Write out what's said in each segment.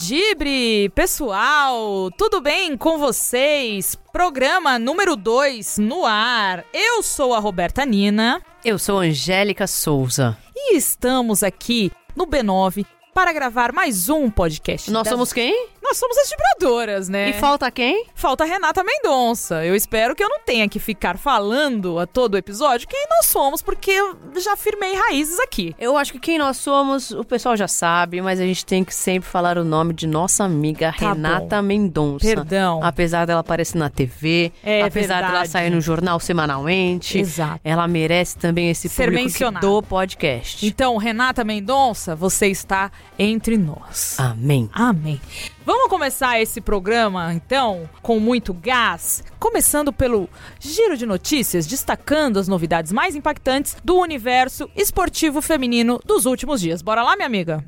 Bom dibre, pessoal! Tudo bem com vocês? Programa número 2 no ar. Eu sou a Roberta Nina. Eu sou Angélica Souza. E estamos aqui no B9 para gravar mais um podcast. Nós das- somos quem? Nós somos as vibradoras, né? E falta quem? Falta a Renata Mendonça. Eu espero que eu não tenha que ficar falando a todo episódio quem nós somos, porque eu já firmei raízes aqui. Eu acho que quem nós somos, o pessoal já sabe, mas a gente tem que sempre falar o nome de nossa amiga Tá Renata Mendonça. Perdão. Apesar dela aparecer na TV, É apesar dela verdade. sair no jornal semanalmente, Exato. ela merece também esse Ser público do podcast. Então, Renata Mendonça, você está entre nós. Amém. Amém. Vamos começar esse programa, então, com muito gás, começando pelo giro de notícias, destacando as novidades mais impactantes do universo esportivo feminino dos últimos dias. Bora lá, minha amiga?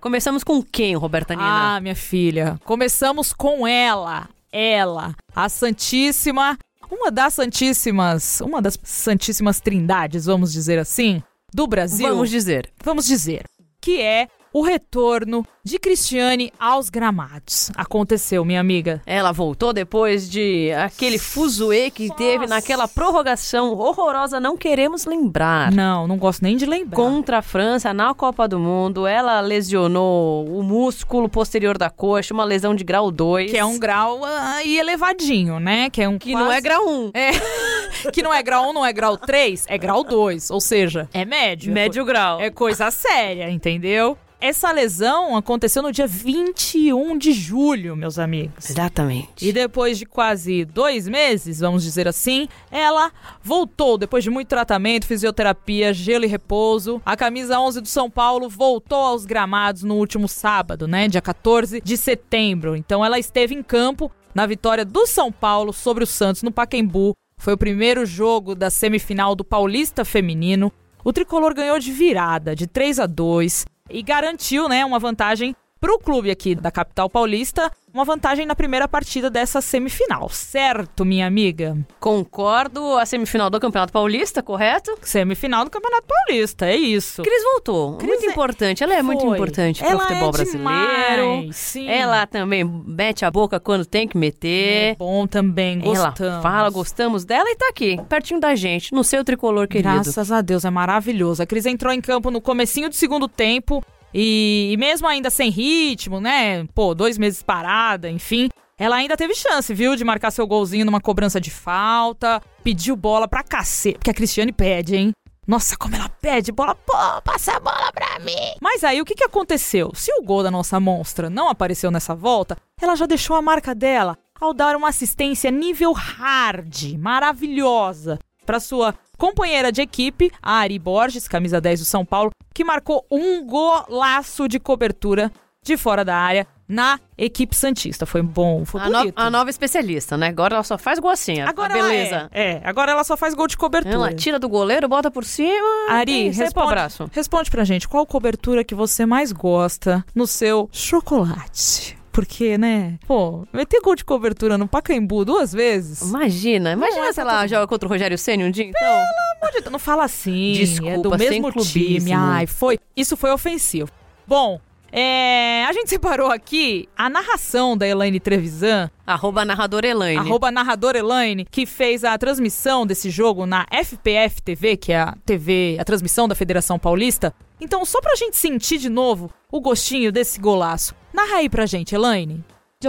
Começamos com quem, Roberta Nina? Ah, minha filha, começamos com ela, ela, a Santíssima, uma das Santíssimas, uma das Santíssimas Trindades, vamos dizer assim, do Brasil. Vamos dizer. vamos dizer, que é o retorno de Cristiane aos gramados. Aconteceu, minha amiga. Ela voltou depois de aquele fuzuê que teve naquela prorrogação horrorosa, não queremos lembrar. Não, não gosto nem de lembrar. Contra a França na Copa do Mundo, ela lesionou o músculo posterior da coxa, uma lesão de grau 2. Que é um grau aí elevadinho, né? Que é um que não é grau 1. É, que não é grau 1, não é grau 3, é grau 2. Ou seja, é médio. Médio grau. É coisa séria, entendeu? Essa lesão aconteceu no dia 21 de julho, meus amigos. Exatamente. E depois de quase dois meses, vamos dizer assim, ela voltou. Depois de muito tratamento, fisioterapia, gelo e repouso, a camisa 11 do São Paulo voltou aos gramados no último sábado, né? Dia 14 de setembro. Então ela esteve em campo na vitória do São Paulo sobre o Santos no Pacaembu. Foi o primeiro jogo da semifinal do Paulista Feminino. O tricolor ganhou de virada, de 3 a 2 e garantiu, né, uma vantagem para o clube aqui da capital paulista, uma vantagem na primeira partida dessa semifinal, certo, minha amiga? Concordo, a semifinal do Campeonato Paulista, correto? Semifinal do Campeonato Paulista, é isso. Cris voltou. Cris muito é- importante. Ela é muito Foi. importante pro Ela futebol é brasileiro. sim. Ela também mete a boca quando tem que é meter. bom também, Ela gostamos. fala, gostamos dela e tá aqui, pertinho da gente, no seu tricolor querido. Graças a Deus, é maravilhoso. A Cris entrou em campo no comecinho do segundo tempo e, e mesmo ainda sem ritmo, né? Pô, dois meses parada, enfim. Ela ainda teve chance, viu, de marcar seu golzinho numa cobrança de falta. Pediu bola pra cacete. Porque a Cristiane pede, hein? Nossa, como ela pede bola. Pô, passa a bola pra mim. Mas aí, o que, que aconteceu? Se o gol da nossa monstra não apareceu nessa volta, ela já deixou a marca dela ao dar uma assistência nível hard, maravilhosa, para sua companheira de equipe, a Ari Borges, camisa 10 do São Paulo, que marcou um golaço de cobertura de fora da área na equipe Santista. Foi bom, foi A, no- bonito. a nova especialista, né? Agora ela só faz gol assim, Agora beleza. É, é, agora ela só faz gol de cobertura. Ela tira do goleiro, bota por cima. Ari, responde, abraço. responde pra gente, qual cobertura que você mais gosta no seu chocolate? Porque, né? Pô, meter gol de cobertura no Pacaembu duas vezes? Imagina, imagina é se ela joga contra o Rogério Ceni um dia, então. Pelo amor de Deus, Não fala assim. Desculpa, é do mesmo time. Ai, foi. Isso foi ofensivo. Bom, é, a gente separou aqui a narração da Elaine Trevisan, Arroba narradora Elaine. arroba narradora Elaine, que fez a transmissão desse jogo na FPF TV, que é a TV, a transmissão da Federação Paulista. Então, só pra gente sentir de novo o gostinho desse golaço. Narra aí pra gente, Elaine.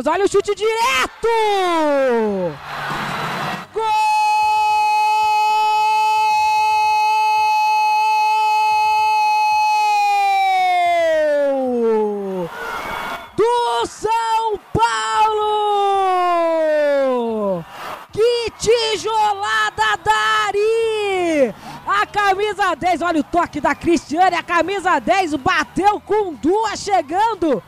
Olha o chute direto! Gol! Do São Paulo! Que tijolada da Ari! A camisa camisa 10, olha o toque da Cristiane, a camisa 10 bateu com duas chegando.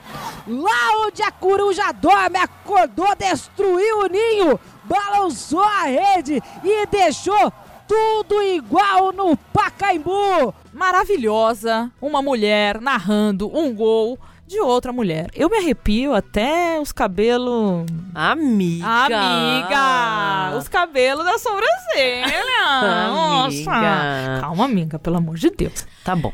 Lá onde a coruja dorme, acordou, destruiu o ninho, balançou a rede e deixou tudo igual no Pacaembu. Maravilhosa, uma mulher narrando um gol de outra mulher. Eu me arrepio até os cabelos. Amiga. Amiga! Os cabelos da sobrancelha! Nossa! Amiga. Calma, amiga, pelo amor de Deus. Tá bom.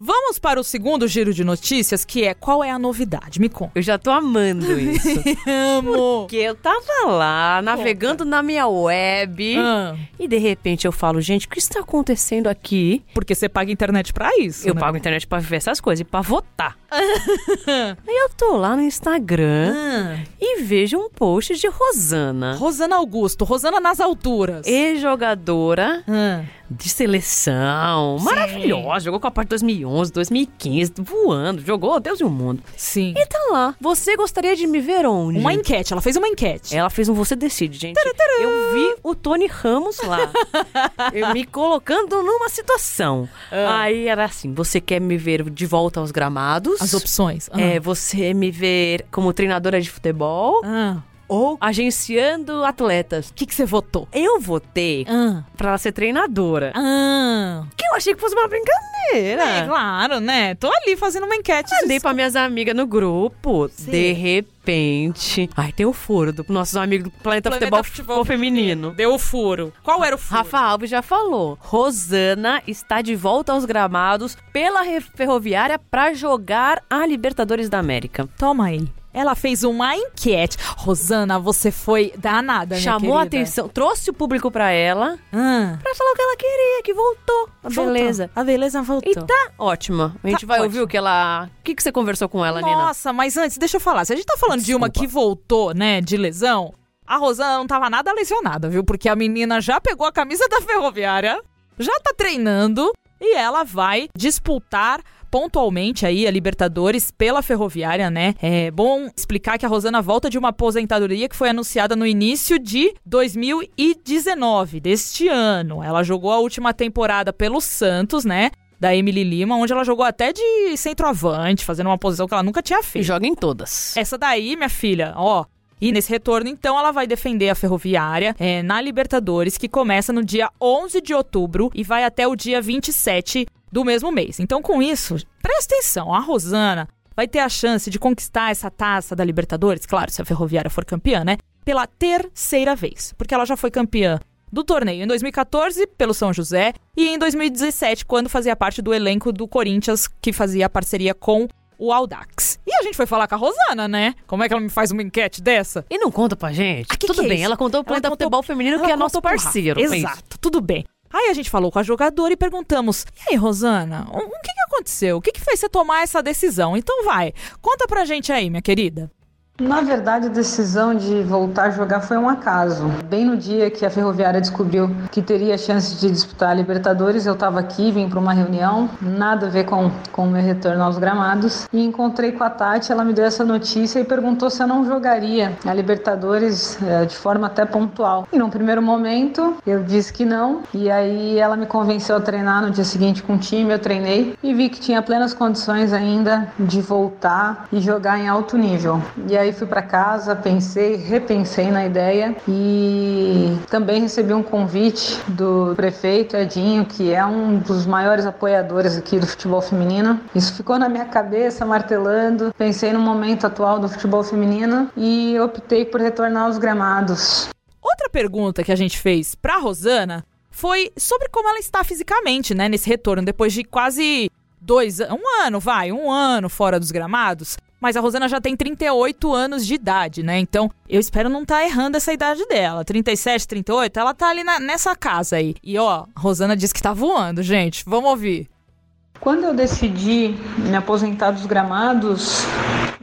Vamos para o segundo giro de notícias, que é qual é a novidade? Me conta. Eu já tô amando isso. Amo! Porque eu tava lá, navegando na minha web, Ah, e de repente eu falo, gente, o que está acontecendo aqui? porque você paga internet pra isso. Eu né? pago internet pra ver essas coisas e pra votar. Aí eu tô lá no Instagram Ah, e vejo um post de Rosana, Rosana Augusto, Rosana nas alturas. ex-jogadora Ah, de seleção, maravilhosa, jogou com a parte 2011, 2015, voando, jogou Deus e o mundo. sim. E tá lá, você gostaria de me ver onde? Uma enquete, ela fez uma enquete. Ela fez um Você Decide, gente. Eu vi o Tony Ramos lá. eu me colocando numa situação. Ah. Aí era assim: você quer me ver de volta aos gramados? As opções. Ah. É, você me ver como treinadora de futebol Ah. Ou agenciando atletas. O que que você votou? Eu votei Ah. pra ela ser treinadora. Ah. Que eu achei que fosse uma brincadeira. É, claro, né? Tô ali fazendo uma enquete. de- Mandei pra minhas amigas no grupo. Sim. De repente. Ai, tem o furo do nossos amigos do Planeta, Planeta Futebol, Futebol Feminino. Deu o furo. Qual era o furo? Rafa Alves já falou. Rosana está de volta aos gramados pela Ferroviária pra jogar a Libertadores da América. Toma aí. Ela fez uma enquete. Rosana, você foi danada, minha Chamou a atenção, trouxe o público pra ela Ah. pra falar o que ela queria, que voltou. A Voltou. beleza. A beleza voltou. E tá ótima. A gente Tá vai ótimo. ouvir o que ela. O que, que você conversou com ela, Nina? Nossa, mas antes, deixa eu falar. Se a gente tá falando de uma Desculpa. que voltou, né, de lesão, a Rosana não tava nada lesionada, viu? Porque a menina já pegou a camisa da ferroviária, já tá treinando e ela vai disputar pontualmente aí a Libertadores pela Ferroviária, né? É bom explicar que a Rosana volta de uma aposentadoria que foi anunciada no início de 2019, deste ano. Ela jogou a última temporada pelo Santos, né? Da Emily Lima, onde ela jogou até de centroavante, fazendo uma posição que ela nunca tinha E feito. joga em todas. Essa daí, minha filha, ó. E nesse retorno, então, ela vai defender a Ferroviária é, na Libertadores, que começa no dia 11 de outubro e vai até o dia 27 do mesmo mês. Então, com isso, presta atenção, a Rosana vai ter a chance de conquistar essa taça da Libertadores, claro, se a Ferroviária for campeã, né? Pela terceira vez, porque ela já foi campeã do torneio em 2014 pelo São José e em 2017 quando fazia parte do elenco do Corinthians que fazia parceria com o Audax. E a gente foi falar com a Rosana, né? Como é que ela me faz uma enquete dessa? E não conta pra gente? Ah, que Tudo que é bem, isso? ela contou o Planeta Futebol Feminino, que Ela é nosso parceiro. é. Exato, tudo bem. Aí a gente falou com a jogadora e perguntamos: E aí, Rosana, o, o que, que aconteceu? O que, que fez você tomar essa decisão? Então vai, conta pra gente aí, minha querida. Na verdade, a decisão de voltar a jogar foi um acaso. Bem no dia que a Ferroviária descobriu que teria chance de disputar a Libertadores, eu estava aqui, vim para uma reunião, nada a ver com, o meu retorno aos gramados, e encontrei com a Tati, ela me deu essa notícia e perguntou se eu não jogaria a Libertadores eh, de forma até pontual. E num primeiro momento, eu disse que não, e aí ela me convenceu a treinar no dia seguinte com o time, eu treinei e vi que tinha plenas condições ainda de voltar e jogar em alto nível. E aí fui para casa, pensei, repensei na ideia e também recebi um convite do prefeito Edinho, que é um dos maiores apoiadores aqui do futebol feminino. Isso ficou na minha cabeça, martelando. Pensei no momento atual do futebol feminino e optei por retornar aos gramados. Outra pergunta que a gente fez pra Rosana foi sobre como ela está fisicamente, né, nesse retorno, depois de quase dois um ano, vai, um ano fora dos gramados. Mas a Rosana já tem 38 anos de idade, né? Então, eu espero não estar errando essa idade dela. 37, 38, ela tá ali na- nessa casa aí. E ó, a Rosana disse que tá voando, gente. Vamos ouvir. Quando eu decidi me aposentar dos gramados,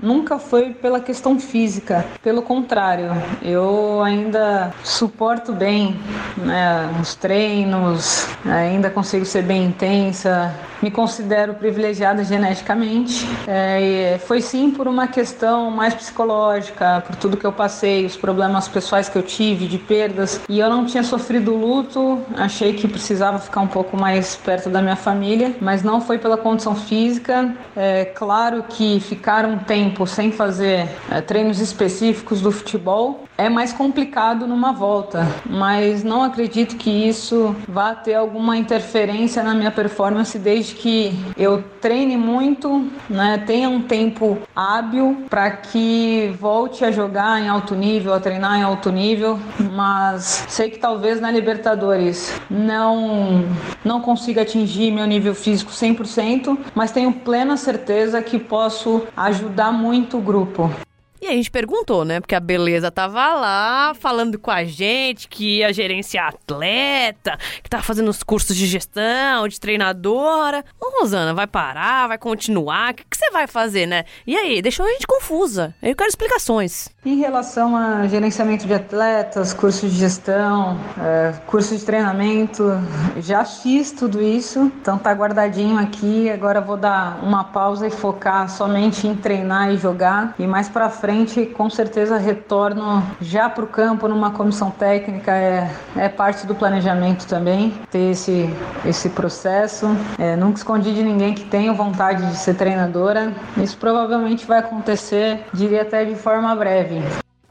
nunca foi pela questão física. Pelo contrário, eu ainda suporto bem né, os treinos, ainda consigo ser bem intensa, me considero privilegiada geneticamente. É, foi sim por uma questão mais psicológica, por tudo que eu passei, os problemas pessoais que eu tive, de perdas. E eu não tinha sofrido luto, achei que precisava ficar um pouco mais perto da minha família, mas não foi pela condição física. É claro que ficar um tempo sem fazer é, treinos específicos do futebol é mais complicado numa volta, mas não acredito que isso vá ter alguma interferência na minha performance desde que eu treine muito, né, tenha um tempo hábil para que volte a jogar em alto nível, a treinar em alto nível, mas sei que talvez na Libertadores não não consiga atingir meu nível físico 100%, mas tenho plena certeza que posso ajudar muito o grupo. E a gente perguntou, né? Porque a beleza tava lá falando com a gente que ia gerenciar atleta, que tava fazendo os cursos de gestão, de treinadora. Ô, Rosana, vai parar? Vai continuar? O que, você vai fazer, né? E aí, deixou a gente confusa. Eu quero explicações. Em relação a gerenciamento de atletas, cursos de gestão, é, curso de treinamento, já fiz tudo isso, então tá guardadinho aqui. Agora vou dar uma pausa e focar somente em treinar e jogar. E mais para frente frente, com certeza retorno já para o campo numa comissão técnica é, é parte do planejamento também, ter esse, esse processo. É, nunca escondi de ninguém que tenho vontade de ser treinadora. Isso provavelmente vai acontecer, diria até de forma breve.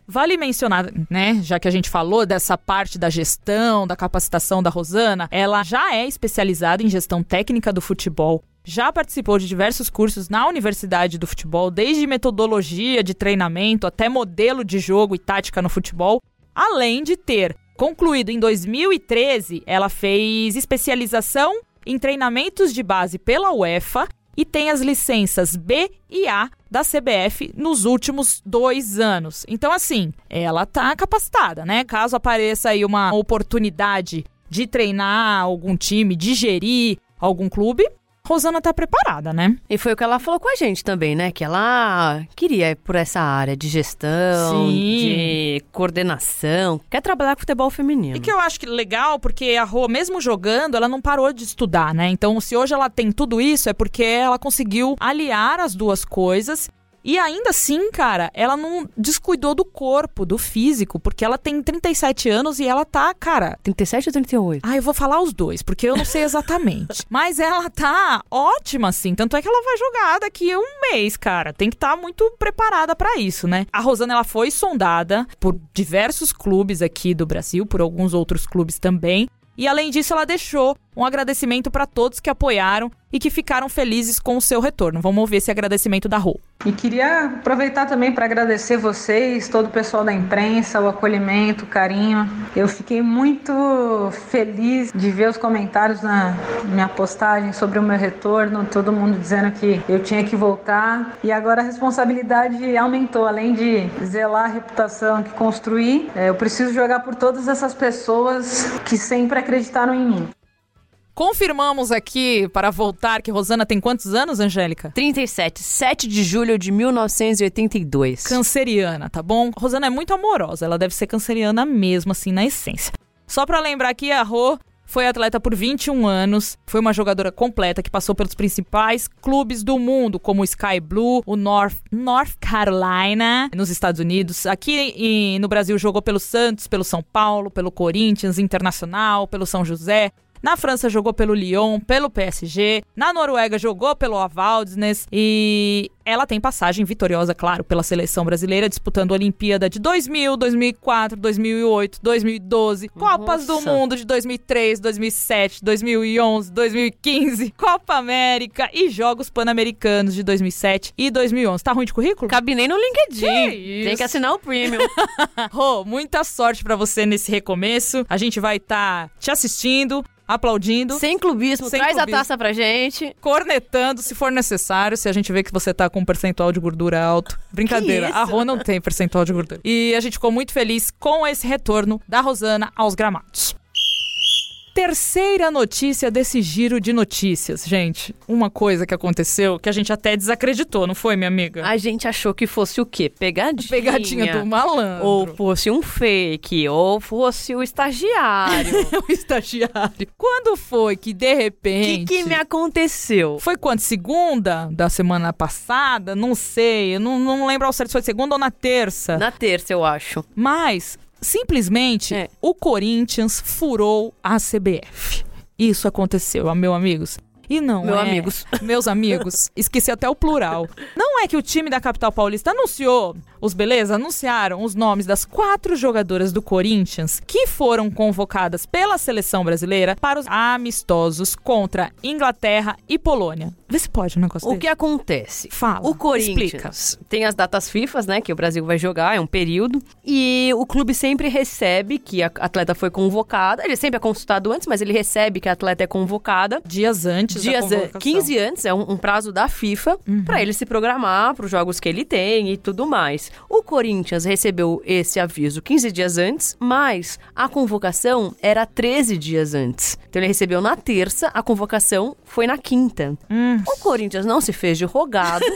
Vale mencionar, né, já que a gente falou dessa parte da gestão, da capacitação da Rosana, ela já é especializada em gestão técnica do futebol já participou de diversos cursos na Universidade do Futebol, desde metodologia de treinamento até modelo de jogo e tática no futebol, além de ter concluído em 2013, ela fez especialização em treinamentos de base pela UEFA e tem as licenças B e A da CBF nos últimos dois anos. Então, assim, ela tá capacitada, né? Caso apareça aí uma oportunidade de treinar algum time, de gerir algum clube, Rosana tá preparada, né? E foi o que ela falou com a gente também, né? Que ela queria ir por essa área de gestão, Sim. de coordenação, quer trabalhar com futebol feminino. E que eu acho que legal, porque a Rô, mesmo jogando, ela não parou de estudar, né? Então, se hoje ela tem tudo isso, é porque ela conseguiu aliar as duas coisas e ainda assim, cara, ela não descuidou do corpo, do físico, porque ela tem 37 anos e ela tá, cara. 37 ou 38? Ah, eu vou falar os dois, porque eu não sei exatamente. Mas ela tá ótima, assim. Tanto é que ela vai jogar daqui a um mês, cara. Tem que estar tá muito preparada para isso, né? A Rosana, ela foi sondada por diversos clubes aqui do Brasil, por alguns outros clubes também. E além disso, ela deixou um agradecimento para todos que apoiaram e que ficaram felizes com o seu retorno. Vamos ouvir esse agradecimento da Rô. E queria aproveitar também para agradecer vocês, todo o pessoal da imprensa, o acolhimento, o carinho. Eu fiquei muito feliz de ver os comentários na minha postagem sobre o meu retorno, todo mundo dizendo que eu tinha que voltar. E agora a responsabilidade aumentou, além de zelar a reputação que construí, é, eu preciso jogar por todas essas pessoas que sempre acreditaram em mim. Confirmamos aqui, para voltar, que Rosana tem quantos anos, Angélica? 37, 7 de julho de 1982. Canceriana, tá bom? Rosana é muito amorosa, ela deve ser canceriana mesmo, assim, na essência. Só para lembrar aqui, a Rô foi atleta por 21 anos, foi uma jogadora completa que passou pelos principais clubes do mundo, como o Sky Blue, o North, North Carolina, nos Estados Unidos. Aqui e no Brasil jogou pelo Santos, pelo São Paulo, pelo Corinthians Internacional, pelo São José, na França jogou pelo Lyon, pelo PSG. Na Noruega jogou pelo Avaldnes. E ela tem passagem vitoriosa, claro, pela seleção brasileira, disputando a Olimpíada de 2000, 2004, 2008, 2012, Nossa. Copas do Mundo de 2003, 2007, 2011, 2015, Copa América e Jogos Pan-Americanos de 2007 e 2011. Tá ruim de currículo? Cabe nem no LinkedIn. Que Tem que assinar o premium. Rô, muita sorte para você nesse recomeço. A gente vai estar tá te assistindo aplaudindo. Sem clubismo, sem traz clubismo, a taça pra gente. Cornetando se for necessário, se a gente vê que você tá com um percentual de gordura alto. Brincadeira, a Rô não tem percentual de gordura. E a gente ficou muito feliz com esse retorno da Rosana aos gramados. Terceira notícia desse giro de notícias. Gente, uma coisa que aconteceu que a gente até desacreditou, não foi, minha amiga? A gente achou que fosse o quê? Pegadinha. Pegadinha do malandro. Ou fosse um fake, ou fosse o estagiário. o estagiário. Quando foi que, de O que, repente... que me aconteceu? Foi quando? Segunda da semana passada? Não sei. Eu não, não lembro ao certo se foi segunda ou na terça. Na terça, eu acho. Mas, simplesmente, É. o Corinthians furou a CBF. Isso aconteceu, meus amigos. E não Meu é... amigos. Meus amigos. Esqueci até o plural. Não é que o time da capital paulista anunciou, os beleza, anunciaram os nomes das quatro jogadoras do Corinthians que foram convocadas pela seleção brasileira para os amistosos contra Inglaterra e Polônia. Vê se pode um negócio O desse. que acontece? Fala, O Corinthians tem as datas FIFA, né, que o Brasil vai jogar, é um período, e o clube sempre recebe que a atleta foi convocada, ele sempre é consultado antes, mas ele recebe que a atleta é convocada Dias antes da dias convocação. 15 antes, é um, um prazo da FIFA, pra ele se programar para os jogos que ele tem e tudo mais. O Corinthians recebeu esse aviso 15 dias antes, mas a convocação era 13 dias antes. Então ele recebeu na terça, a convocação foi na quinta. Hum. O Corinthians não se fez de rogado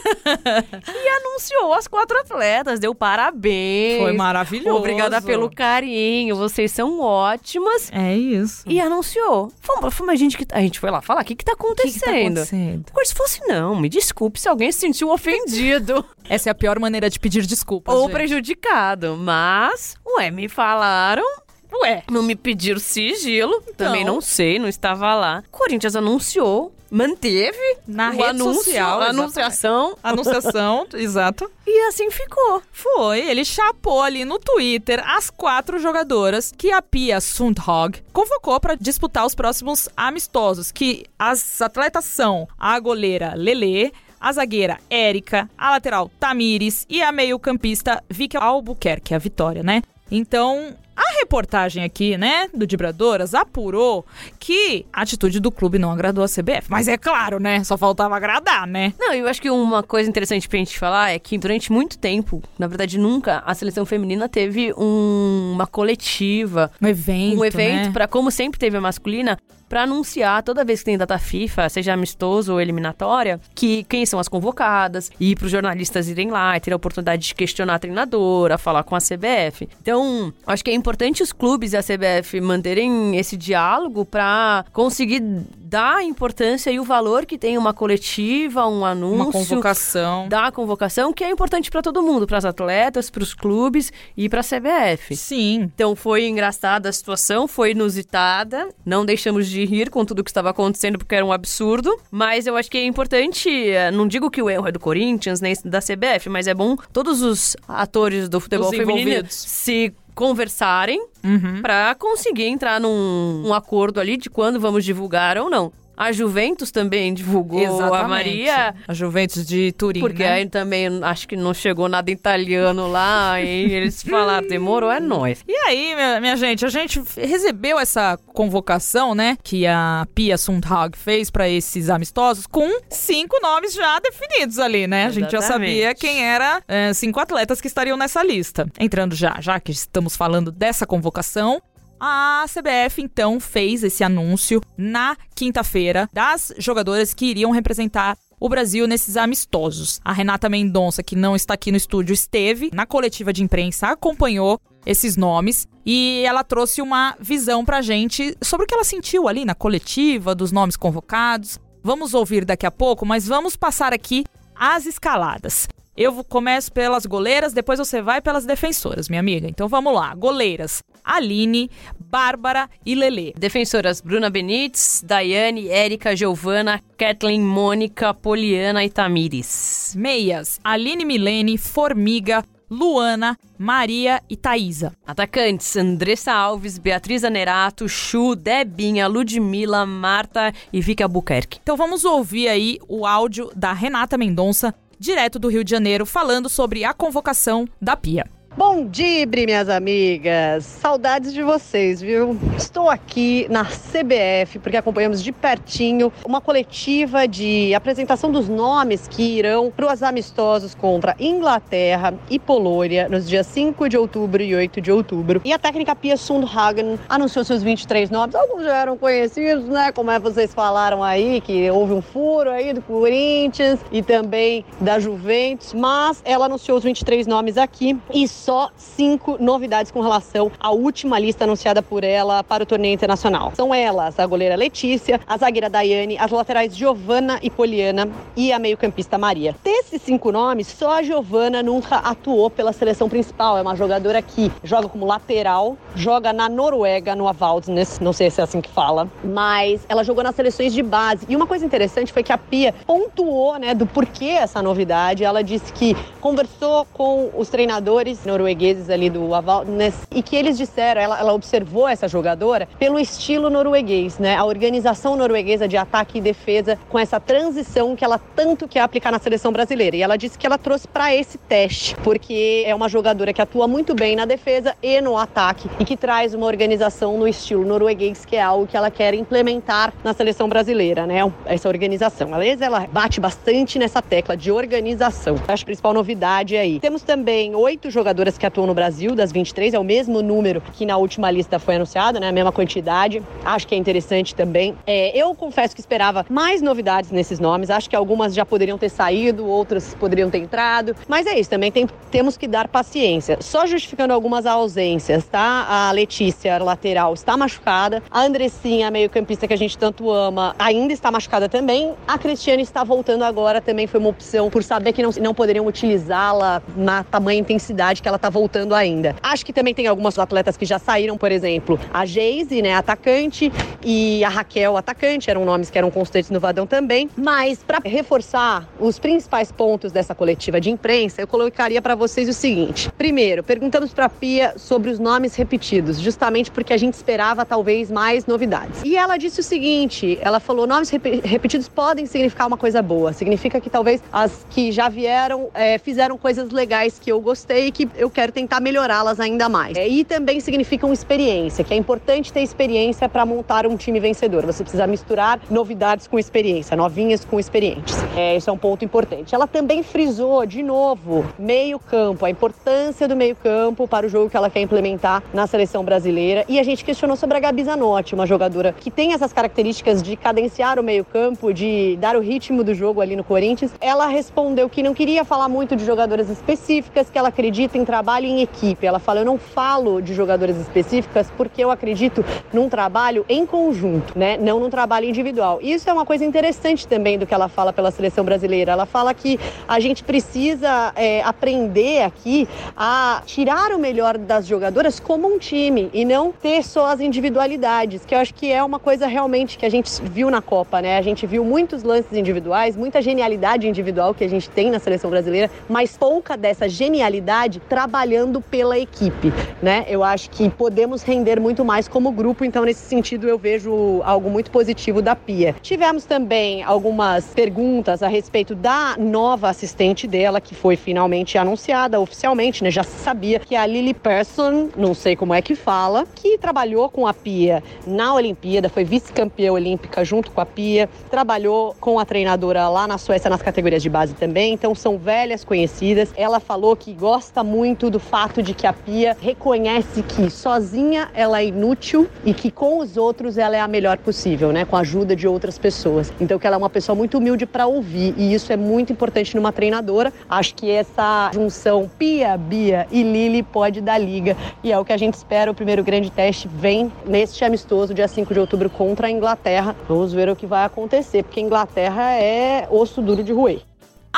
e anunciou as quatro atletas, deu parabéns. Foi maravilhoso. Obrigada pelo carinho, vocês são ótimas. É isso. E anunciou. Foi, foi uma gente que. A gente foi lá falar: o que, que tá O que, que acontecendo? tá acontecendo? Como se fosse, não, me desculpe se alguém se sentiu ofendido Essa é a pior maneira de pedir desculpas. ou gente. prejudicado. Mas, ué, me falaram. Ué, não me pediram sigilo. Também não sei, não estava lá. Corinthians anunciou, manteve Na rede anúncio, social, a anunciação. Anunciação, exato. E assim ficou. Foi, ele chapou ali no Twitter as quatro jogadoras que a Pia Sundhog convocou para disputar os próximos amistosos, que as atletas são a goleira Lele, a zagueira Érica, a lateral Tamires e a meio-campista Vicky Albuquerque, a Vitória, né? Então, a reportagem aqui, né, do Dibradoras apurou que a atitude do clube não agradou a CBF. Mas é claro, né? Só faltava agradar, né? Não, eu acho que uma coisa interessante pra gente falar é que durante muito tempo, na verdade nunca, a seleção feminina teve um- uma coletiva, Um evento. um evento né? pra como sempre teve a masculina, pra anunciar toda vez que tem data FIFA, seja amistoso ou eliminatória, que quem são as convocadas e para os jornalistas irem lá e ter a oportunidade de questionar a treinadora, falar com a CBF. Então, acho que é importante os clubes e a CBF manterem esse diálogo pra conseguir dar a importância e o valor que tem uma coletiva, um anúncio Uma convocação. da convocação, que é importante pra todo mundo, para as atletas, para os clubes e para a CBF. Sim. Então foi engraçada a situação, foi inusitada. Não deixamos de rir com tudo que estava acontecendo porque era um absurdo. Mas eu acho que é importante, eh, não digo que o erro é do Corinthians nem da CBF, mas é bom todos os atores do futebol Os feminino se conversarem Uhum. pra conseguir entrar num um acordo ali de quando vamos divulgar ou não. A Juventus também divulgou Exatamente. a Maria. A Juventus de Turim, Porque né? aí também acho que não chegou nada italiano lá e eles falaram, demorou, é nóis. E aí, minha, minha gente, a gente recebeu essa convocação, né, que a Pia Sundhag fez pra esses amistosos com cinco nomes já definidos ali, né? A gente já sabia quem era é, cinco atletas que estariam nessa lista. Entrando já, já que estamos falando dessa convocação, a CBF então fez esse anúncio na quinta-feira das jogadoras que iriam representar o Brasil nesses amistosos. A Renata Mendonça, que não está aqui no estúdio, esteve na coletiva de imprensa, acompanhou esses nomes e ela trouxe uma visão pra gente sobre o que ela sentiu ali na coletiva, dos nomes convocados. Vamos ouvir daqui a pouco, mas vamos passar aqui as escaladas. Eu vou- começo pelas goleiras, depois você vai pelas defensoras, minha amiga. Então vamos lá. Goleiras: Aline, Bárbara e Lelê. Defensoras Bruna Benites, Daiane, Érica, Giovana, Kathleen, Mônica, Poliana e Tamires. Meias: Aline Milene, Formiga, Luana, Maria e Thaísa. Atacantes, Andressa Alves, Beatriz Anerato, Chu, Debinha, Ludmila, Marta e Vicky Albuquerque. Então vamos ouvir aí o áudio da Renata Mendonça, direto do Rio de Janeiro, falando sobre a convocação da Pia. Bom dia, minhas amigas. Saudades de vocês, viu? Estou aqui na CBF porque acompanhamos de pertinho uma coletiva de apresentação dos nomes que irão para os amistosos contra Inglaterra e Polônia nos dias 5 de outubro e 8 de outubro. E a técnica Pia Sundhagen anunciou seus 23 nomes. Alguns já eram conhecidos, né? Como é vocês falaram aí, que houve um furo aí do Corinthians e também da Juventus, mas ela anunciou os 23 nomes aqui e só cinco novidades com relação à última lista anunciada por ela para o torneio internacional. São elas: a goleira Letícia, a zagueira Daiane, as laterais Giovana e Poliana e a meio-campista Maria. Desses cinco nomes, só a Giovana nunca atuou pela seleção principal. É uma jogadora que joga como lateral, joga na Noruega, no Avaldnes, não sei se é assim que fala, mas ela jogou nas seleções de base. E uma coisa interessante foi que a Pia pontuou, né, do porquê essa novidade. Ela disse que conversou com os treinadores noruegueses ali do Avalnes e que eles disseram, ela, ela observou essa jogadora pelo estilo norueguês, né? A organização norueguesa de ataque e defesa com essa transição que ela tanto quer aplicar na seleção brasileira. E ela disse que ela trouxe para esse teste, porque é uma jogadora que atua muito bem na defesa e no ataque e que traz uma organização no estilo norueguês, que é algo que ela quer implementar na seleção brasileira, né? Essa organização. Aliás, ela bate bastante nessa tecla de organização. Acho a principal novidade aí. Temos também oito que atuam no Brasil, das 23, é o mesmo número que na última lista foi anunciado, né? A mesma quantidade. Acho que é interessante também. É, eu confesso que esperava mais novidades nesses nomes. Acho que algumas já poderiam ter saído, outras poderiam ter entrado. Mas é isso, também tem, temos que dar paciência. Só justificando algumas ausências, tá? A Letícia, lateral, está machucada. A Andressinha, meio-campista que a gente tanto ama, ainda está machucada também. A Cristiane está voltando agora, também foi uma opção por saber que não, não poderiam utilizá-la na tamanha intensidade que ela está voltando ainda. Acho que também tem algumas atletas que já saíram, por exemplo, a Geise, né, atacante, e a Raquel, atacante, eram nomes que eram constantes no Vadão também. Mas para reforçar os principais pontos dessa coletiva de imprensa, eu colocaria para vocês o seguinte: primeiro, perguntamos para Pia sobre os nomes repetidos, justamente porque a gente esperava talvez mais novidades. E ela disse o seguinte: ela falou, nomes rep repetidos podem significar uma coisa boa, significa que talvez as que já vieram é, fizeram coisas legais que eu gostei e que eu quero tentar melhorá-las ainda mais. É, e também significam experiência, que é importante ter experiência para montar um time vencedor. Você precisa misturar novidades com experiência, novinhas com experientes. É, isso é um ponto importante. Ela também frisou, de novo, meio-campo, a importância do meio-campo para o jogo que ela quer implementar na seleção brasileira. E a gente questionou sobre a Gabi Zanotti, uma jogadora que tem essas características de cadenciar o meio-campo, de dar o ritmo do jogo ali no Corinthians. Ela respondeu que não queria falar muito de jogadoras específicas, que ela acredita em trabalho em equipe. Ela fala: eu não falo de jogadoras específicas porque eu acredito num trabalho em conjunto, né? Não num trabalho individual. Isso é uma coisa interessante também do que ela fala pela seleção brasileira. Ela fala que a gente precisa é, aprender aqui a tirar o melhor das jogadoras como um time e não ter só as individualidades, que eu acho que é uma coisa realmente que a gente viu na Copa, né? A gente viu muitos lances individuais, muita genialidade individual que a gente tem na seleção brasileira, mas pouca dessa genialidade trabalhando pela equipe, né? Eu acho que podemos render muito mais como grupo, então nesse sentido eu vejo algo muito positivo da Pia. Tivemos também algumas perguntas a respeito da nova assistente dela, que foi finalmente anunciada oficialmente, né? Já se sabia que é a Lily Persson, não sei como é que fala, que trabalhou com a Pia na Olimpíada, foi vice-campeã olímpica junto com a Pia, trabalhou com a treinadora lá na Suécia nas categorias de base também, então são velhas conhecidas. Ela falou que gosta muito do fato de que a Pia reconhece que sozinha ela é inútil e que com os outros ela é a melhor possível, né? Com a ajuda de outras pessoas. Então que ela é uma pessoa muito humilde para ouvir e isso é muito importante numa treinadora. Acho que essa junção Pia, Bia e Lili pode dar liga e é o que a gente espera. O primeiro grande teste vem neste amistoso dia 5 de outubro contra a Inglaterra. Vamos ver o que vai acontecer, porque a Inglaterra é osso duro de roer.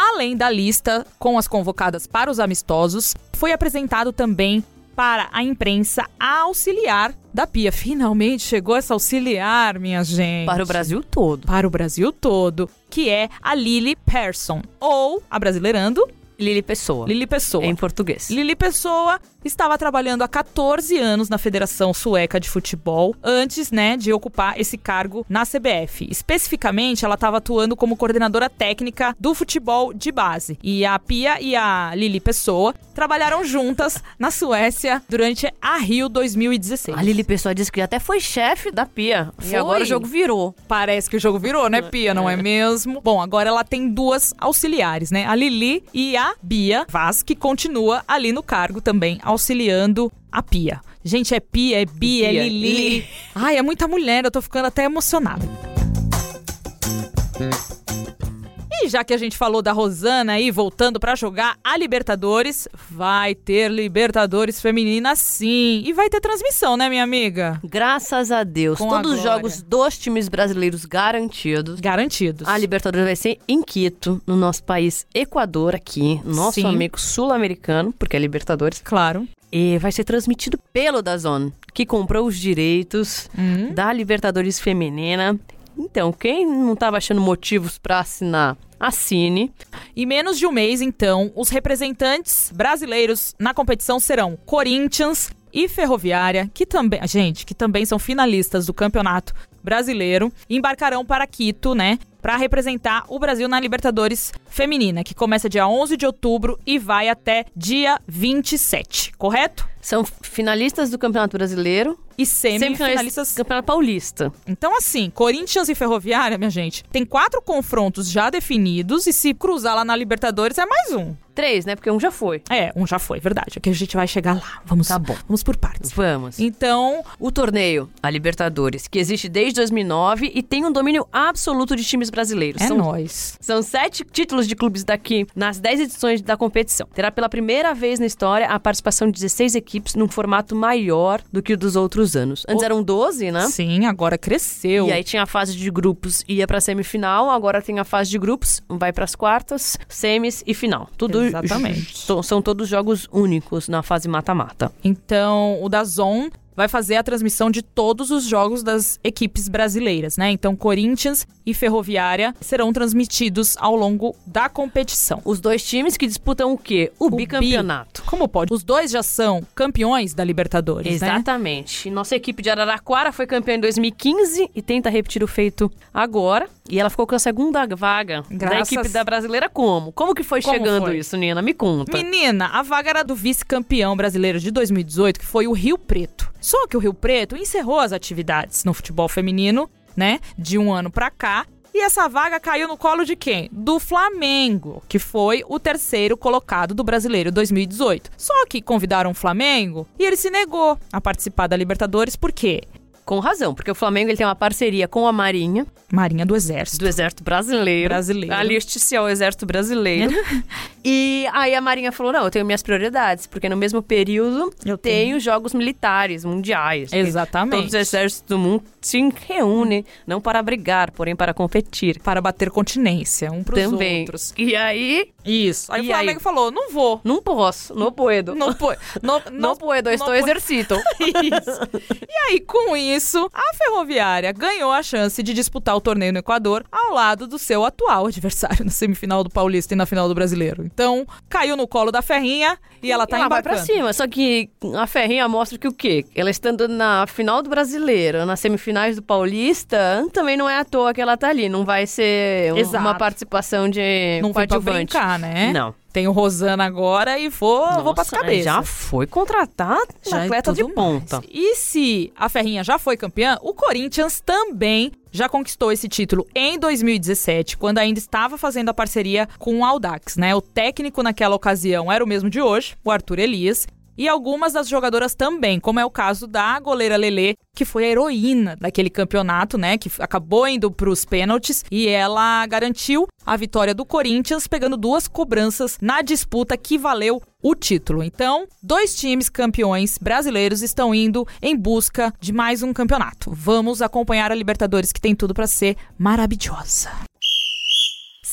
Além da lista com as convocadas para os amistosos, foi apresentado também para a imprensa a auxiliar da Pia. Finalmente chegou essa auxiliar, minha gente. Para o Brasil todo. Para o Brasil todo, que é a Lily Persson, ou, a brasileirando, Lili Pessoa. Lili Pessoa. Em português. Lili Pessoa estava trabalhando há 14 anos na Federação Sueca de Futebol, antes, né, de ocupar esse cargo na CBF. Especificamente, ela estava atuando como coordenadora técnica do futebol de base. E a Pia e a Lili Pessoa trabalharam juntas na Suécia durante a Rio 2016. A Lili Pessoa disse que até foi chefe da Pia. Foi. E agora o jogo virou. Parece que o jogo virou, né, Pia? Não é mesmo? Bom, agora ela tem duas auxiliares, né? A Lili e a Bia Vaz, que continua ali no cargo também, auxiliando a Pia. Gente, é Pia, é Bia, é Bia, Lili. Lili. Ai, é muita mulher, eu tô ficando até emocionada. E já que a gente falou da Rosana aí voltando pra jogar a Libertadores, vai ter Libertadores feminina sim. E vai ter transmissão, né, minha amiga? Graças a Deus. Com todos a os jogos dos times brasileiros garantidos. Garantidos. A Libertadores vai ser em Quito, no nosso país Equador, aqui, nosso Sim. amigo sul-americano, porque é Libertadores. Claro. E vai ser transmitido pelo Dazon, que comprou os direitos Hum. da Libertadores feminina. Então, quem não tava achando motivos pra assinar, assine. Em menos de um mês, então, os representantes brasileiros na competição serão Corinthians e Ferroviária, que também, gente, que também são finalistas do Campeonato Brasileiro, embarcarão para Quito, né, para representar o Brasil na Libertadores Feminina, que começa dia 11 de outubro e vai até dia 27, correto? São finalistas do Campeonato Brasileiro, E semifinalistas do Campeonato Paulista. Então, assim, Corinthians e Ferroviária, minha gente, tem quatro confrontos já definidos e se cruzar lá na Libertadores é mais um. Três, né? Porque um já foi. É, um já foi, verdade. Aqui a gente vai chegar lá. Vamos, Tá bom. Vamos por partes. Vamos. Então, O torneio, a Libertadores, que existe desde 2009 e tem um domínio absoluto de times brasileiros. é São nóis. São sete títulos de clubes daqui nas dez edições da competição. Terá pela primeira vez na história a participação de 16 equipes num formato maior do que o dos outros anos. Antes O- eram 12, né? Sim, agora cresceu. E aí tinha a fase de grupos, ia pra semifinal, agora tem a fase de grupos, vai pras quartas, semis e final. Tudo Exatamente. são todos jogos únicos na fase mata-mata. Então, o da Zon vai fazer a transmissão de todos os jogos das equipes brasileiras, né? Então, Corinthians e Ferroviária serão transmitidos ao longo da competição. Os dois times que disputam o quê? O, bi. bicampeonato. Como pode? Os dois já são campeões da Libertadores, né? Exatamente. Nossa equipe de Araraquara foi campeã em 2015 e tenta repetir o feito agora. E ela ficou com a segunda vaga da Graças- equipe da brasileira como? Como que foi Como chegando foi? isso, Nina? Me conta. Menina, a vaga era do vice-campeão brasileiro de 2018, que foi o Rio Preto. Só que o Rio Preto encerrou as atividades no futebol feminino, né, de um ano pra cá. E essa vaga caiu no colo de quem? Do Flamengo, que foi o terceiro colocado do Brasileiro 2018. Só que convidaram o Flamengo e ele se negou a participar da Libertadores, por quê? Com razão, porque o Flamengo ele tem uma parceria com a Marinha, Marinha do Exército. do Exército Brasileiro. Brasileiro. Aliste-se ao Exército Brasileiro. e aí a Marinha falou: não, eu tenho minhas prioridades, porque no mesmo período Eu tenho jogos militares mundiais. Exatamente. Todos os exércitos do mundo se reúnem, não para brigar, porém para competir. Para bater continência um pros Também. outros. E aí, Isso. Aí E o Flamengo aí? falou, não vou. não posso, não puedo. Não, po- não, Não puedo, estou exercito. Isso. E aí, com isso, a Ferroviária ganhou a chance de disputar o torneio no Equador ao lado do seu atual adversário na semifinal do Paulista e na final do Brasileiro. Então, caiu no colo da Ferrinha e ela tá ela vai embarcando. pra cima, só que a Ferrinha mostra que o quê? Ela estando na final do Brasileiro, nas semifinais do Paulista, também não é à toa que ela tá ali. Não vai ser um- uma participação de Não foi pra coadjuvante. brincar, né? Não. Tem o Rosana agora e vou, vou pras Nossa, cabeças. Já foi contratar Já é atleta de tudo ponta. mais. E se a Ferrinha já foi campeã, o Corinthians também já conquistou esse título em 2017, quando ainda estava fazendo a parceria com o Audax, né? O técnico naquela ocasião era o mesmo de hoje, o Arthur Elias. E algumas das jogadoras também, como é o caso da goleira Lelê, que foi a heroína daquele campeonato, né? Que acabou indo pros pênaltis e ela garantiu a vitória do Corinthians, pegando duas cobranças na disputa que valeu o título. Então, dois times campeões brasileiros estão indo em busca de mais um campeonato. Vamos acompanhar a Libertadores, que tem tudo para ser maravilhosa.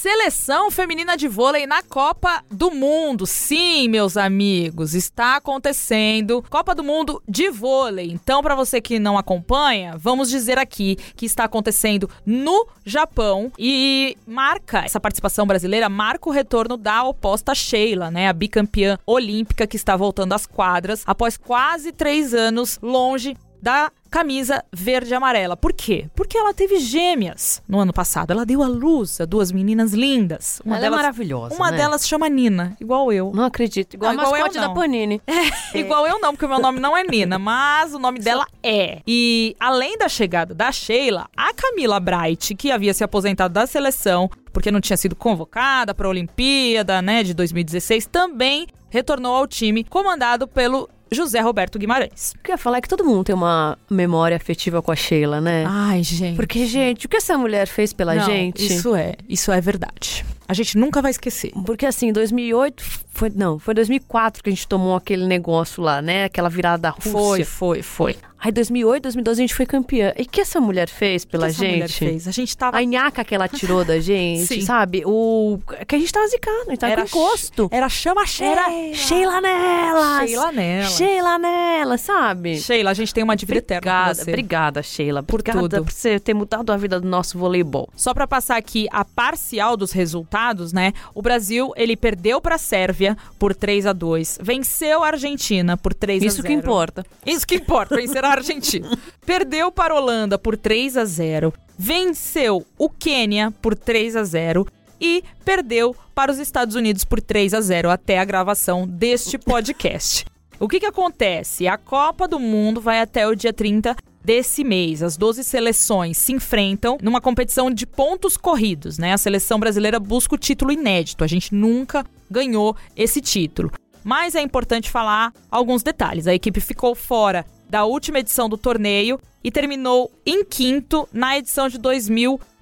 Seleção feminina de vôlei na Copa do Mundo. Sim, meus amigos, está acontecendo Copa do Mundo de vôlei. Então, para você que não acompanha, vamos dizer aqui que está acontecendo no Japão e marca essa participação brasileira marca o retorno da oposta Sheila, né, a bicampeã olímpica que está voltando às quadras após quase três anos longe da camisa verde e amarela. Por quê? Porque ela teve gêmeas no ano passado. Ela deu à luz a duas meninas lindas. Uma ela é delas, é maravilhosa. Uma né? delas chama Nina, igual eu. Não acredito. Igual não, a mascote igual eu, da Panini. É, igual eu não, porque o meu nome não é Nina, mas o nome dela é. E além da chegada da Sheila, a Camila Bright, que havia se aposentado da seleção porque não tinha sido convocada para a Olimpíada, né, de 2016, também retornou ao time comandado pelo José Roberto Guimarães. O que eu ia falar é que todo mundo tem uma memória afetiva com a Sheila, né? Ai, gente. Porque, gente, o que essa mulher fez pela Não, gente? Isso é, isso é verdade. A gente nunca vai esquecer. Porque assim, 2008 foi, não, foi 2004 que a gente tomou aquele negócio lá, né? Aquela virada da Rússia. Foi, foi, foi. Aí 2008, 2012 a gente foi campeã. E o que essa mulher fez pela que essa gente? Mulher fez? A gente tava A nhaca que ela tirou da gente, sabe? O que a gente tava zicando, a gente tava era com encosto. Era chama Sheila. Era Sheila nelas. Sheila nelas. Sheila nelas, sabe? Sheila, a gente tem uma dívida eterna você. Obrigada, Sheila. Por obrigada tudo. por você ter mudado a vida do nosso voleibol. Só para passar aqui a parcial dos resultados, né? O Brasil, ele perdeu para a Sérvia por 3 a 2, venceu a Argentina por 3 Isso a 0. que importa. Isso que importa, vencer a Argentina. Perdeu para a Holanda por 3 a 0, venceu o Quênia por 3 a 0 e perdeu para os Estados Unidos por 3 a 0 até a gravação deste podcast. O que, que acontece? A Copa do Mundo vai até o dia 30 desse mês. As 12 seleções se enfrentam numa competição de pontos corridos, né? A seleção brasileira busca o título inédito. A gente nunca ganhou esse título. Mas é importante falar alguns detalhes. A equipe ficou fora da última edição do torneio e terminou em quinto na edição de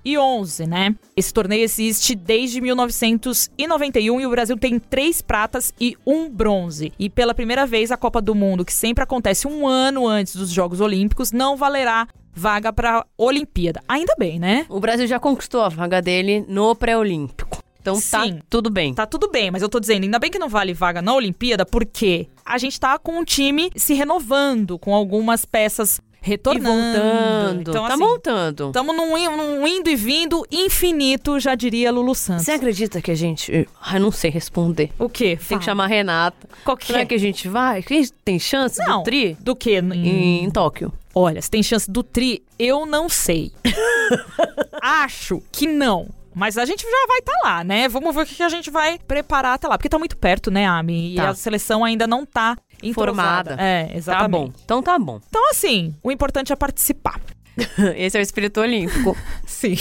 2011, né? Esse torneio existe desde 1991 e o Brasil tem três pratas e um bronze. E pela primeira vez, a Copa do Mundo, que sempre acontece um ano antes dos Jogos Olímpicos, não valerá vaga para Olimpíada. Ainda bem, né? O Brasil já conquistou a vaga dele no pré-olímpico. Então tá Sim. tudo bem. Tá tudo bem, mas eu tô dizendo, ainda bem que não vale vaga na Olimpíada, porque a gente tá com um time se renovando, com algumas peças retornando. Voltando. Então, tá assim, montando. Estamos num, num indo e vindo infinito, já diria Lulu Santos. Você acredita que a gente. Ai, não sei responder. O quê? Tem que chamar a Renata. Qual que Será é? que a gente vai? Quem tem chance Não. do tri? Do quê? Em, em Tóquio. Olha, se tem chance do tri, eu não sei. Acho que não. Mas a gente já vai estar lá, né? Vamos ver o que a gente vai preparar até lá. Porque tá muito perto, né, Ami? E Tá. a seleção ainda não tá entrosada. Formada. É, Tá exatamente. bom. Então tá bom. Então, assim, o importante é participar. Esse é o espírito olímpico. Sim.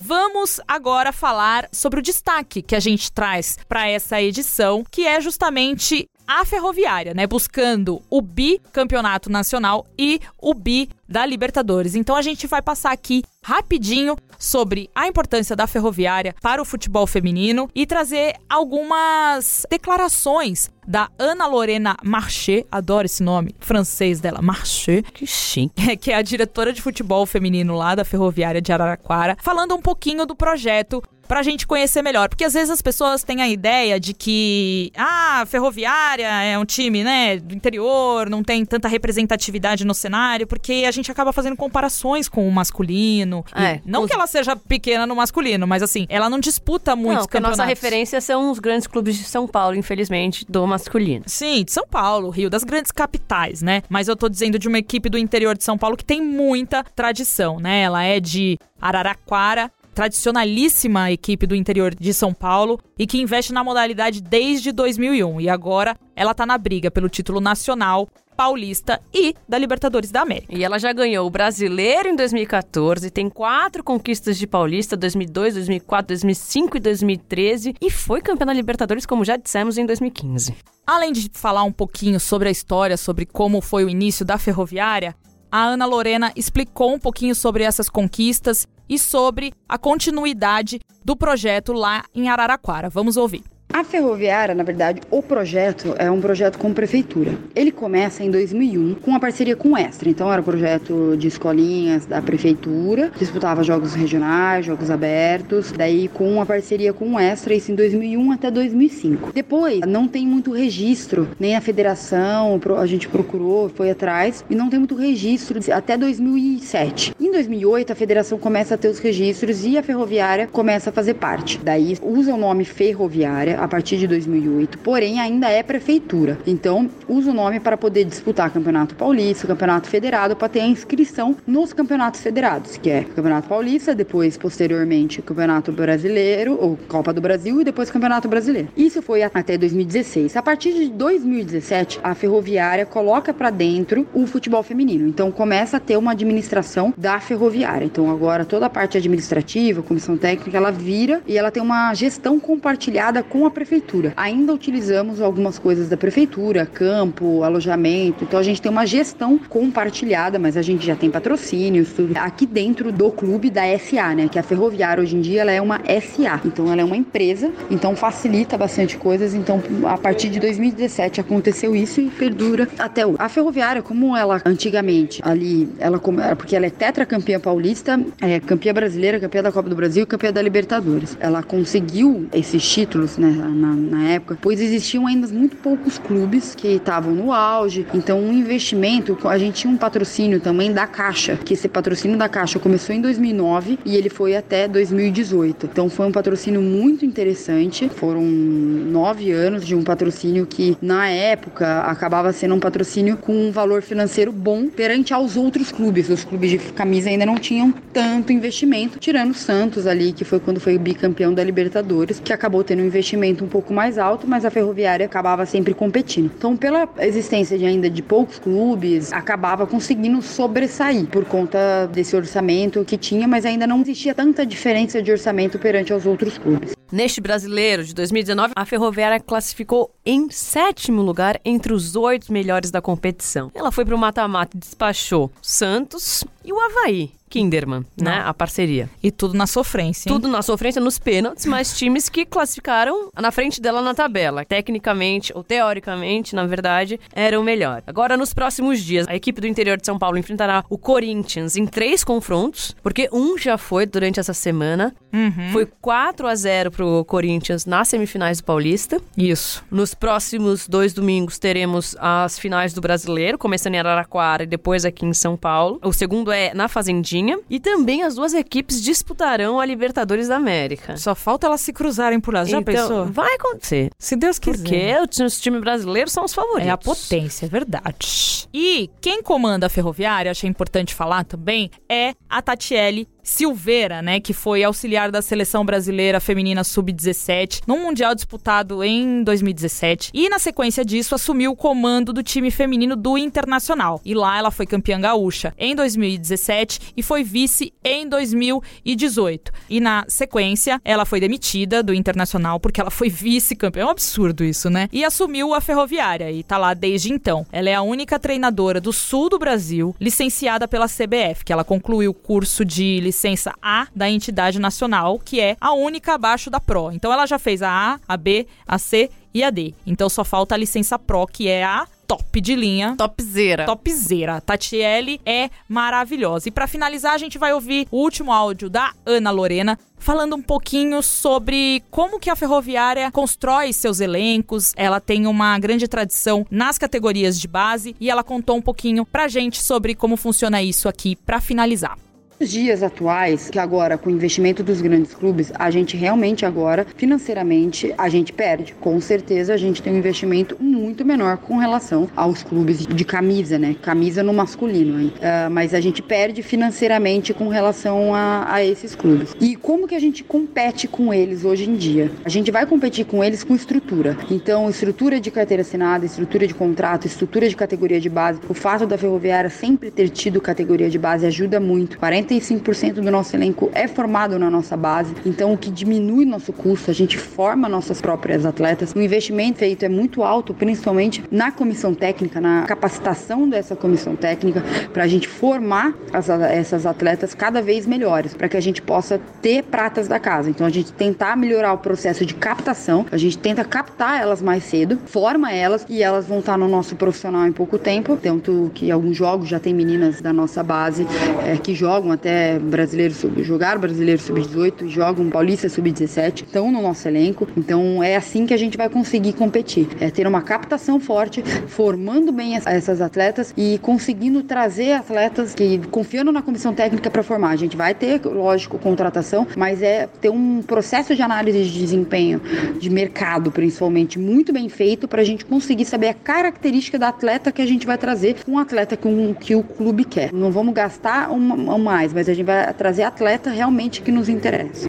Vamos agora falar sobre o destaque que a gente traz para essa edição, que é justamente a Ferroviária, né? Buscando o bicampeonato nacional e o bi da Libertadores. Então a gente vai passar aqui rapidinho sobre a importância da Ferroviária para o futebol feminino e trazer algumas declarações da Ana Lorena Marché, adoro esse nome francês dela, Marché, que chique. que é a diretora de futebol feminino lá da Ferroviária de Araraquara, falando um pouquinho do projeto pra gente conhecer melhor. Porque às vezes as pessoas têm a ideia de que, ah, Ferroviária é um time, né, do interior, não tem tanta representatividade no cenário, porque a gente acaba fazendo comparações com o masculino. É, não os- que ela seja pequena no masculino, mas assim, ela não disputa muitos Não, porque a campeonatos. nossa referência são os grandes clubes de São Paulo, infelizmente, do masculino. Sim, de São Paulo, Rio, das grandes capitais, né? Mas eu tô dizendo de uma equipe do interior de São Paulo que tem muita tradição, né? Ela é de Araraquara, tradicionalíssima equipe do interior de São Paulo e que investe na modalidade desde 2001. E agora ela tá na briga pelo título nacional, paulista e da Libertadores da América. E ela já ganhou o Brasileiro em 2014, tem quatro conquistas de Paulista, 2002, 2004, 2005 e 2013, e foi campeã da Libertadores, como já dissemos, em 2015. Além de falar um pouquinho sobre a história, sobre como foi o início da ferroviária, a Ana Lorena explicou um pouquinho sobre essas conquistas e sobre a continuidade do projeto lá em Araraquara. Vamos ouvir. A Ferroviária, na verdade, o projeto é um projeto com prefeitura. Ele começa em 2001 com uma parceria com o Extra. Então era um projeto de escolinhas da prefeitura, disputava jogos regionais, jogos abertos, daí com uma parceria com o Extra, isso em 2001 até 2005. Depois, não tem muito registro, nem a federação, a gente procurou, foi atrás, e não tem muito registro até 2007. Em 2008, a federação começa a ter os registros e a ferroviária começa a fazer parte. Daí usa o nome ferroviária a partir de 2008, porém ainda é prefeitura. Então, usa o nome para poder disputar Campeonato Paulista, Campeonato Federado, para ter a inscrição nos campeonatos federados, que é Campeonato Paulista, depois, posteriormente, Campeonato Brasileiro, ou Copa do Brasil, e depois Campeonato Brasileiro. Isso foi até 2016. A partir de 2017, a ferroviária coloca para dentro o futebol feminino. Então, começa a ter uma administração da ferroviária. Então, agora toda a parte administrativa, comissão técnica, ela vira e ela tem uma gestão compartilhada com a prefeitura. Ainda utilizamos algumas coisas da prefeitura, campo, alojamento. Então, a gente tem uma gestão compartilhada, mas a gente já tem patrocínios, tudo aqui dentro do clube da SA, né? Que a ferroviária hoje em dia ela é uma SA. Então, ela é uma empresa, então facilita bastante coisas. Então, a partir de 2017 aconteceu isso e perdura até hoje. A ferroviária, como ela antigamente ali, ela porque ela é tetracampeã paulista, é campeã brasileira, campeã da Copa do Brasil e campeã da Libertadores. Ela conseguiu esses títulos, né, na, na época, pois existiam ainda muito poucos clubes que estavam no auge. Então, um investimento, a gente tinha um patrocínio também da Caixa, que esse patrocínio da Caixa começou em 2009 e ele foi até 2018. Então, foi um patrocínio muito interessante. Foram nove anos de um patrocínio que, na época, acabava sendo um patrocínio com um valor financeiro bom perante aos outros clubes. Os clubes de camisa ainda não tinham tanto investimento, tirando o Santos ali, que foi quando foi bicampeão da Libertadores, que acabou tendo um investimento um pouco mais alto, mas a Ferroviária acabava sempre competindo. Então, pela existência de ainda de poucos clubes, acabava conseguindo sobressair por conta desse orçamento que tinha, mas ainda não existia tanta diferença de orçamento perante aos outros clubes. Neste brasileiro de 2019, a Ferroviária classificou em sétimo lugar entre os oito melhores da competição. Ela foi para o mata-mata e despachou Santos e o Havaí. Kinderman, né? A parceria. E tudo na sofrência. Hein? Tudo na sofrência nos pênaltis, mas times que classificaram na frente dela na tabela. Tecnicamente, ou teoricamente, na verdade, eram melhor. Agora, nos próximos dias, a equipe do interior de São Paulo enfrentará o Corinthians em três confrontos, porque um já foi durante essa semana. Uhum. Foi 4 a 0 pro Corinthians nas semifinais do Paulista. Isso. Nos próximos dois domingos teremos as finais do Brasileiro, começando em Araraquara e depois aqui em São Paulo. O segundo é na Fazendinha e também as duas equipes disputarão a Libertadores da América. Só falta elas se cruzarem por lá. Já então, pensou? Vai acontecer. Se Deus quiser. Porque os times brasileiros são os favoritos. É a potência, é verdade. E quem comanda a ferroviária, achei importante falar também, é a Tatiele Silveira, né, que foi auxiliar da seleção brasileira feminina sub-17 no mundial disputado em 2017 e na sequência disso assumiu o comando do time feminino do Internacional. E lá ela foi campeã gaúcha em 2017 e foi vice em 2018. E na sequência ela foi demitida do Internacional porque ela foi vice-campeã. É um absurdo isso, né? E assumiu a Ferroviária e tá lá desde então. Ela é a única treinadora do sul do Brasil licenciada pela CBF, que ela concluiu o curso de licença A da entidade nacional, que é a única abaixo da Pro. Então ela já fez a A, a B, a C e a D. Então só falta a licença Pro, que é a top de linha. Topzera. Topzera. Tatiele é maravilhosa. E para finalizar, a gente vai ouvir o último áudio da Ana Lorena falando um pouquinho sobre como que a Ferroviária constrói seus elencos. Ela tem uma grande tradição nas categorias de base e ela contou um pouquinho pra gente sobre como funciona isso aqui para finalizar. Nos dias atuais, que agora com o investimento dos grandes clubes, a gente realmente agora, financeiramente, a gente perde. Com certeza a gente tem um investimento muito menor com relação aos clubes de camisa, né? Camisa no masculino. Uh, mas a gente perde financeiramente com relação a, a esses clubes. E como que a gente compete com eles hoje em dia? A gente vai competir com eles com estrutura. Então, estrutura de carteira assinada, estrutura de contrato, estrutura de categoria de base. O fato da Ferroviária sempre ter tido categoria de base ajuda muito. 40 95% do nosso elenco é formado na nossa base, então o que diminui nosso custo, a gente forma nossas próprias atletas. O investimento feito é muito alto, principalmente na comissão técnica, na capacitação dessa comissão técnica, para a gente formar as, essas atletas cada vez melhores, para que a gente possa ter pratas da casa. Então a gente tentar melhorar o processo de captação, a gente tenta captar elas mais cedo, forma elas e elas vão estar no nosso profissional em pouco tempo, tanto que alguns jogos já tem meninas da nossa base é, que jogam até brasileiro sub, jogar brasileiro sub-18, jogam paulista sub-17, estão no nosso elenco. Então é assim que a gente vai conseguir competir, é ter uma captação forte, formando bem essas atletas e conseguindo trazer atletas que confiando na comissão técnica para formar. A gente vai ter, lógico, contratação, mas é ter um processo de análise de desempenho, de mercado principalmente, muito bem feito para a gente conseguir saber a característica da atleta que a gente vai trazer, um atleta que, um, que o clube quer. Não vamos gastar um, um mais, mas a gente vai trazer atleta realmente que nos interessa.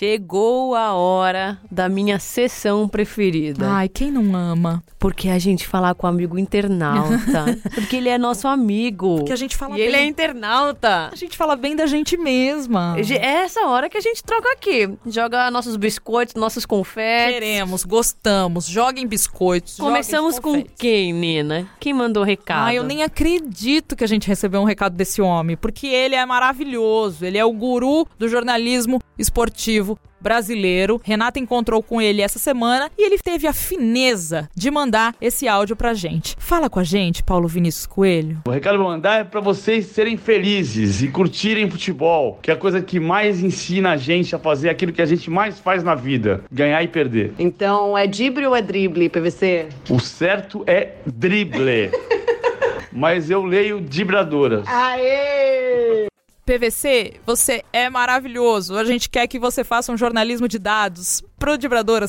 Chegou a hora da minha sessão preferida. Ai, quem não ama? Porque a gente falar com o amigo internauta. porque ele é nosso amigo. Porque a gente fala e bem. ele é internauta. A gente fala bem da gente mesma. É essa hora que a gente troca aqui. Joga nossos biscoitos, nossos confetes. Queremos, gostamos. Joguem biscoitos. Começamos joguem com quem, Nina? Quem mandou o recado? Ah, eu nem acredito que a gente recebeu um recado desse homem, porque ele é maravilhoso. Ele é o guru do jornalismo esportivo brasileiro. Renata encontrou com ele essa semana e ele teve a fineza de mandar esse áudio pra gente. Fala com a gente, Paulo Vinícius Coelho. O recado que eu vou mandar é pra vocês serem felizes e curtirem futebol, que é a coisa que mais ensina a gente a fazer aquilo que a gente mais faz na vida, ganhar e perder. Então, é drible ou é drible, PVC? O certo é drible. Mas eu leio dibradoras. Aê! PVC, você é maravilhoso. A gente quer que você faça um jornalismo de dados pro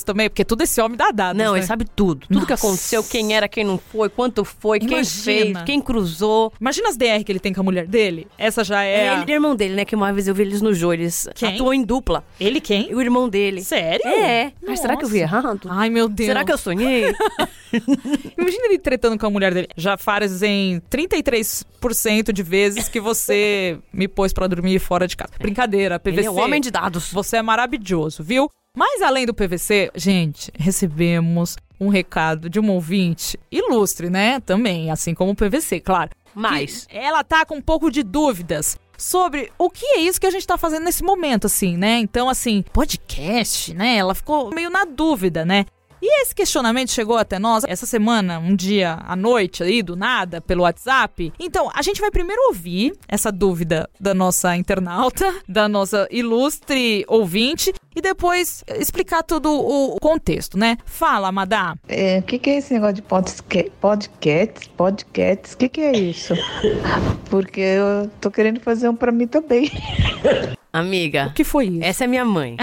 também, porque tudo esse homem dá dados. Não, né? ele sabe tudo. Tudo que Nossa. aconteceu, quem era, quem não foi, quanto foi, quem Imagina. fez, quem cruzou. Imagina as DR que ele tem com a mulher dele. Essa já é. É, a- ele é irmão dele, né? Que uma vez eu vi eles no jogo. Eles Quem? atuam em dupla. Ele quem? E o irmão dele. Sério? É. Mas será que eu vi Nossa. errado? Ai, meu Deus. Será que eu sonhei? Imagina ele tretando com a mulher dele. Já fazem 33% de vezes que você me pôs pra dormir fora de casa. Brincadeira, PVC. Ele é um homem de dados. Você é maravilhoso, viu? Mas além do PVC, gente, recebemos um recado de uma ouvinte ilustre, né? Também, assim como o PVC, claro. Mas. Ela tá com um pouco de dúvidas sobre o que é isso que a gente tá fazendo nesse momento, assim, né? Então, assim, podcast, né? Ela ficou meio na dúvida, né? E esse questionamento chegou até nós essa semana, um dia à noite aí, do nada, pelo WhatsApp. Então, a gente vai primeiro ouvir essa dúvida da nossa internauta, da nossa ilustre ouvinte, e depois explicar todo o contexto, né? Fala, Madá. É, o que, que é esse negócio de podca- podcasts? Podcasts? O que, que é isso? Porque eu tô querendo fazer um pra mim também. Amiga, O que foi isso? essa é minha mãe.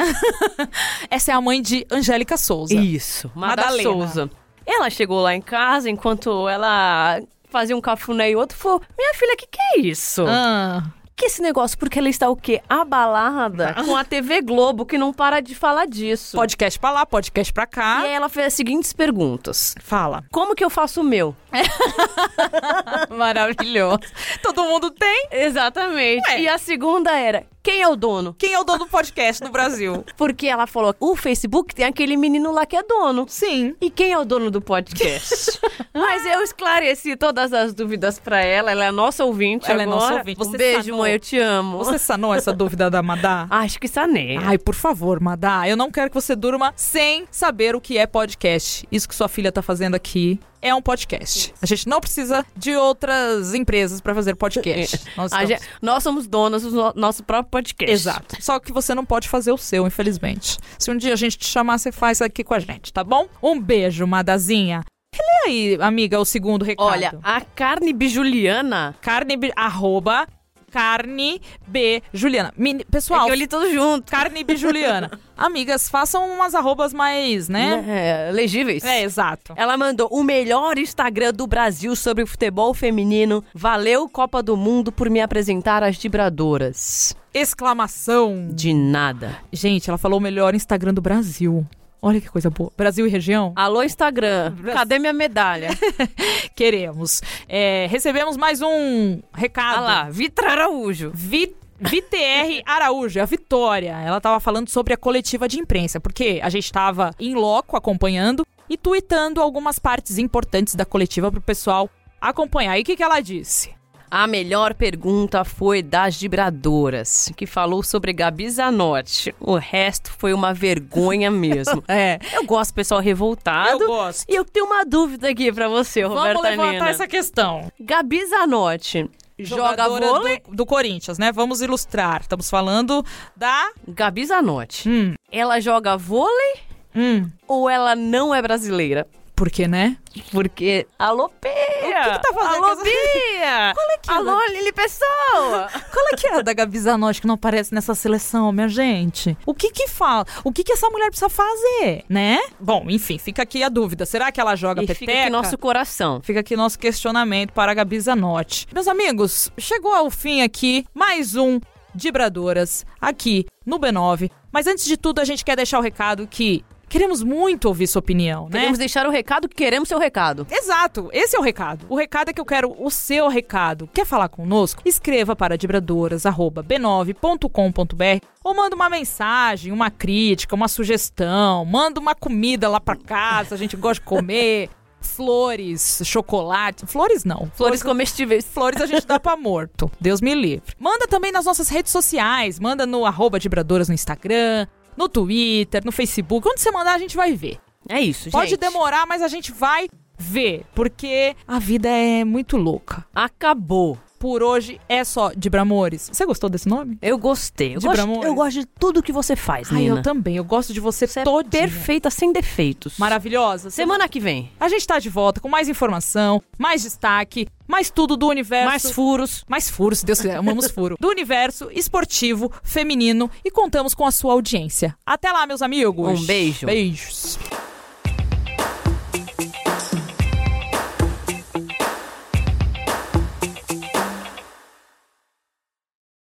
Essa é a mãe de Angélica Souza. Isso. Mada Madalena. Souza. Ela chegou lá em casa enquanto ela fazia um cafuné e outro falou: Minha filha, o que, que é isso? Ah, Que esse negócio? Porque ela está o quê? Abalada com a TV Globo, que não para de falar disso. podcast pra lá, podcast pra E cá. aí ela fez as seguintes perguntas. Fala. Como que eu faço o meu? Maravilhoso. Todo mundo tem. Exatamente. Ué. E a segunda era: quem é o dono? Quem é o dono do podcast no Brasil? Porque ela falou: o Facebook tem aquele menino lá que é dono. Sim. E quem é o dono do podcast? Mas eu esclareci todas as dúvidas pra ela. Ela é nossa ouvinte Ela é agora. nossa ouvinte. Um Você beijo, sanou. mãe. Eu te amo. Você sanou essa dúvida da Madá? Acho que sanei. Ai, por favor, Madá, eu não quero que você durma sem saber o que é podcast. Isso que sua filha tá fazendo aqui é um podcast. A gente não precisa de outras empresas pra fazer podcast. Nós A estamos- gente- nós somos donas do no- nosso próprio podcast. Exato. Só que você não pode fazer o seu, infelizmente. Se um dia a gente te chamar, você faz aqui com a gente, tá bom? Um beijo, Madazinha. Lê aí, amiga, o segundo recado. Olha, a carne bijuliana. carne, bi- arroba, carne B Juliana. Meni- É pessoal, que eu li tudo junto. carne B Juliana. Amigas, façam umas arrobas mais, né? É, legíveis. É, exato. Ela mandou o melhor Instagram do Brasil sobre futebol feminino. Valeu, Copa do Mundo, por me apresentar às vibradoras. Exclamação. De nada. Gente, ela falou o melhor Instagram do Brasil. Olha que coisa boa. Brasil e região? Alô, Instagram. Cadê minha medalha? Queremos. É, recebemos mais um recado. Ah lá, Vitra Araújo. Vi- VTR Araújo, a Vitória. Ela tava falando sobre a coletiva de imprensa, porque a gente tava em loco acompanhando e tweetando algumas partes importantes da coletiva pro pessoal acompanhar. E o que, que ela disse? A melhor pergunta foi das vibradoras, que falou sobre Gabi Zanotti. O resto foi uma vergonha mesmo. É. Eu gosto pessoal revoltado. Eu gosto. E eu tenho uma dúvida aqui pra você, Roberta Vamos levantar essa questão. Gabi Zanotti joga vôlei? do, do Corinthians, né? Vamos ilustrar. Estamos falando da. Gabi Zanotti. Hum, Ela joga vôlei hum. ou ela não é brasileira? Por quê, né? Porque. Alô, Pia! O que que tá fazendo Alô, Bia! Qual é que é Alô, da- Lili Pessoa! Qual é que é a da Gabi Zanotti que não aparece nessa seleção, minha gente? O que que fala? O que que essa mulher precisa fazer, né? Bom, enfim, fica aqui a dúvida. Será que ela joga e peteca? fica aqui nosso coração. Fica aqui nosso questionamento para a Gabi Zanotti. Meus amigos, chegou ao fim aqui mais um Dibradoras aqui no B9. Mas antes de tudo, a gente quer deixar o recado que queremos muito ouvir sua opinião, né? Queremos deixar o recado que queremos seu recado. Exato, esse é o recado. O recado é que eu quero o seu recado. Quer falar conosco? Escreva para dibradoras@b9.com.br ou manda uma mensagem, uma crítica, uma sugestão, manda uma comida lá pra casa, a gente gosta de comer. Flores, chocolate. Flores não. Flores comestíveis. Flores a gente dá pra morto. Deus me livre. Manda também nas nossas redes sociais. Manda no arroba Dibradoras no Instagram, no Twitter, no Facebook. Onde você mandar, a gente vai ver. É isso, Pode gente. demorar, mas a gente vai ver, porque a vida é muito louca. Acabou. Por hoje é só Dibramores. Você gostou desse nome? Eu gostei. Eu De gosto, Bramores? eu gosto de tudo que você faz, Ai, Nina. eu também. Eu gosto de você, Você é todinha. perfeita, sem defeitos. Maravilhosa. Semana que vem. A gente tá de volta com mais informação, mais destaque, mais tudo do universo. Mais furos. Mais furos, se Deus quiser, amamos furo. Do universo esportivo, feminino e contamos com a sua audiência. Até lá, meus amigos. Um beijo. Beijos.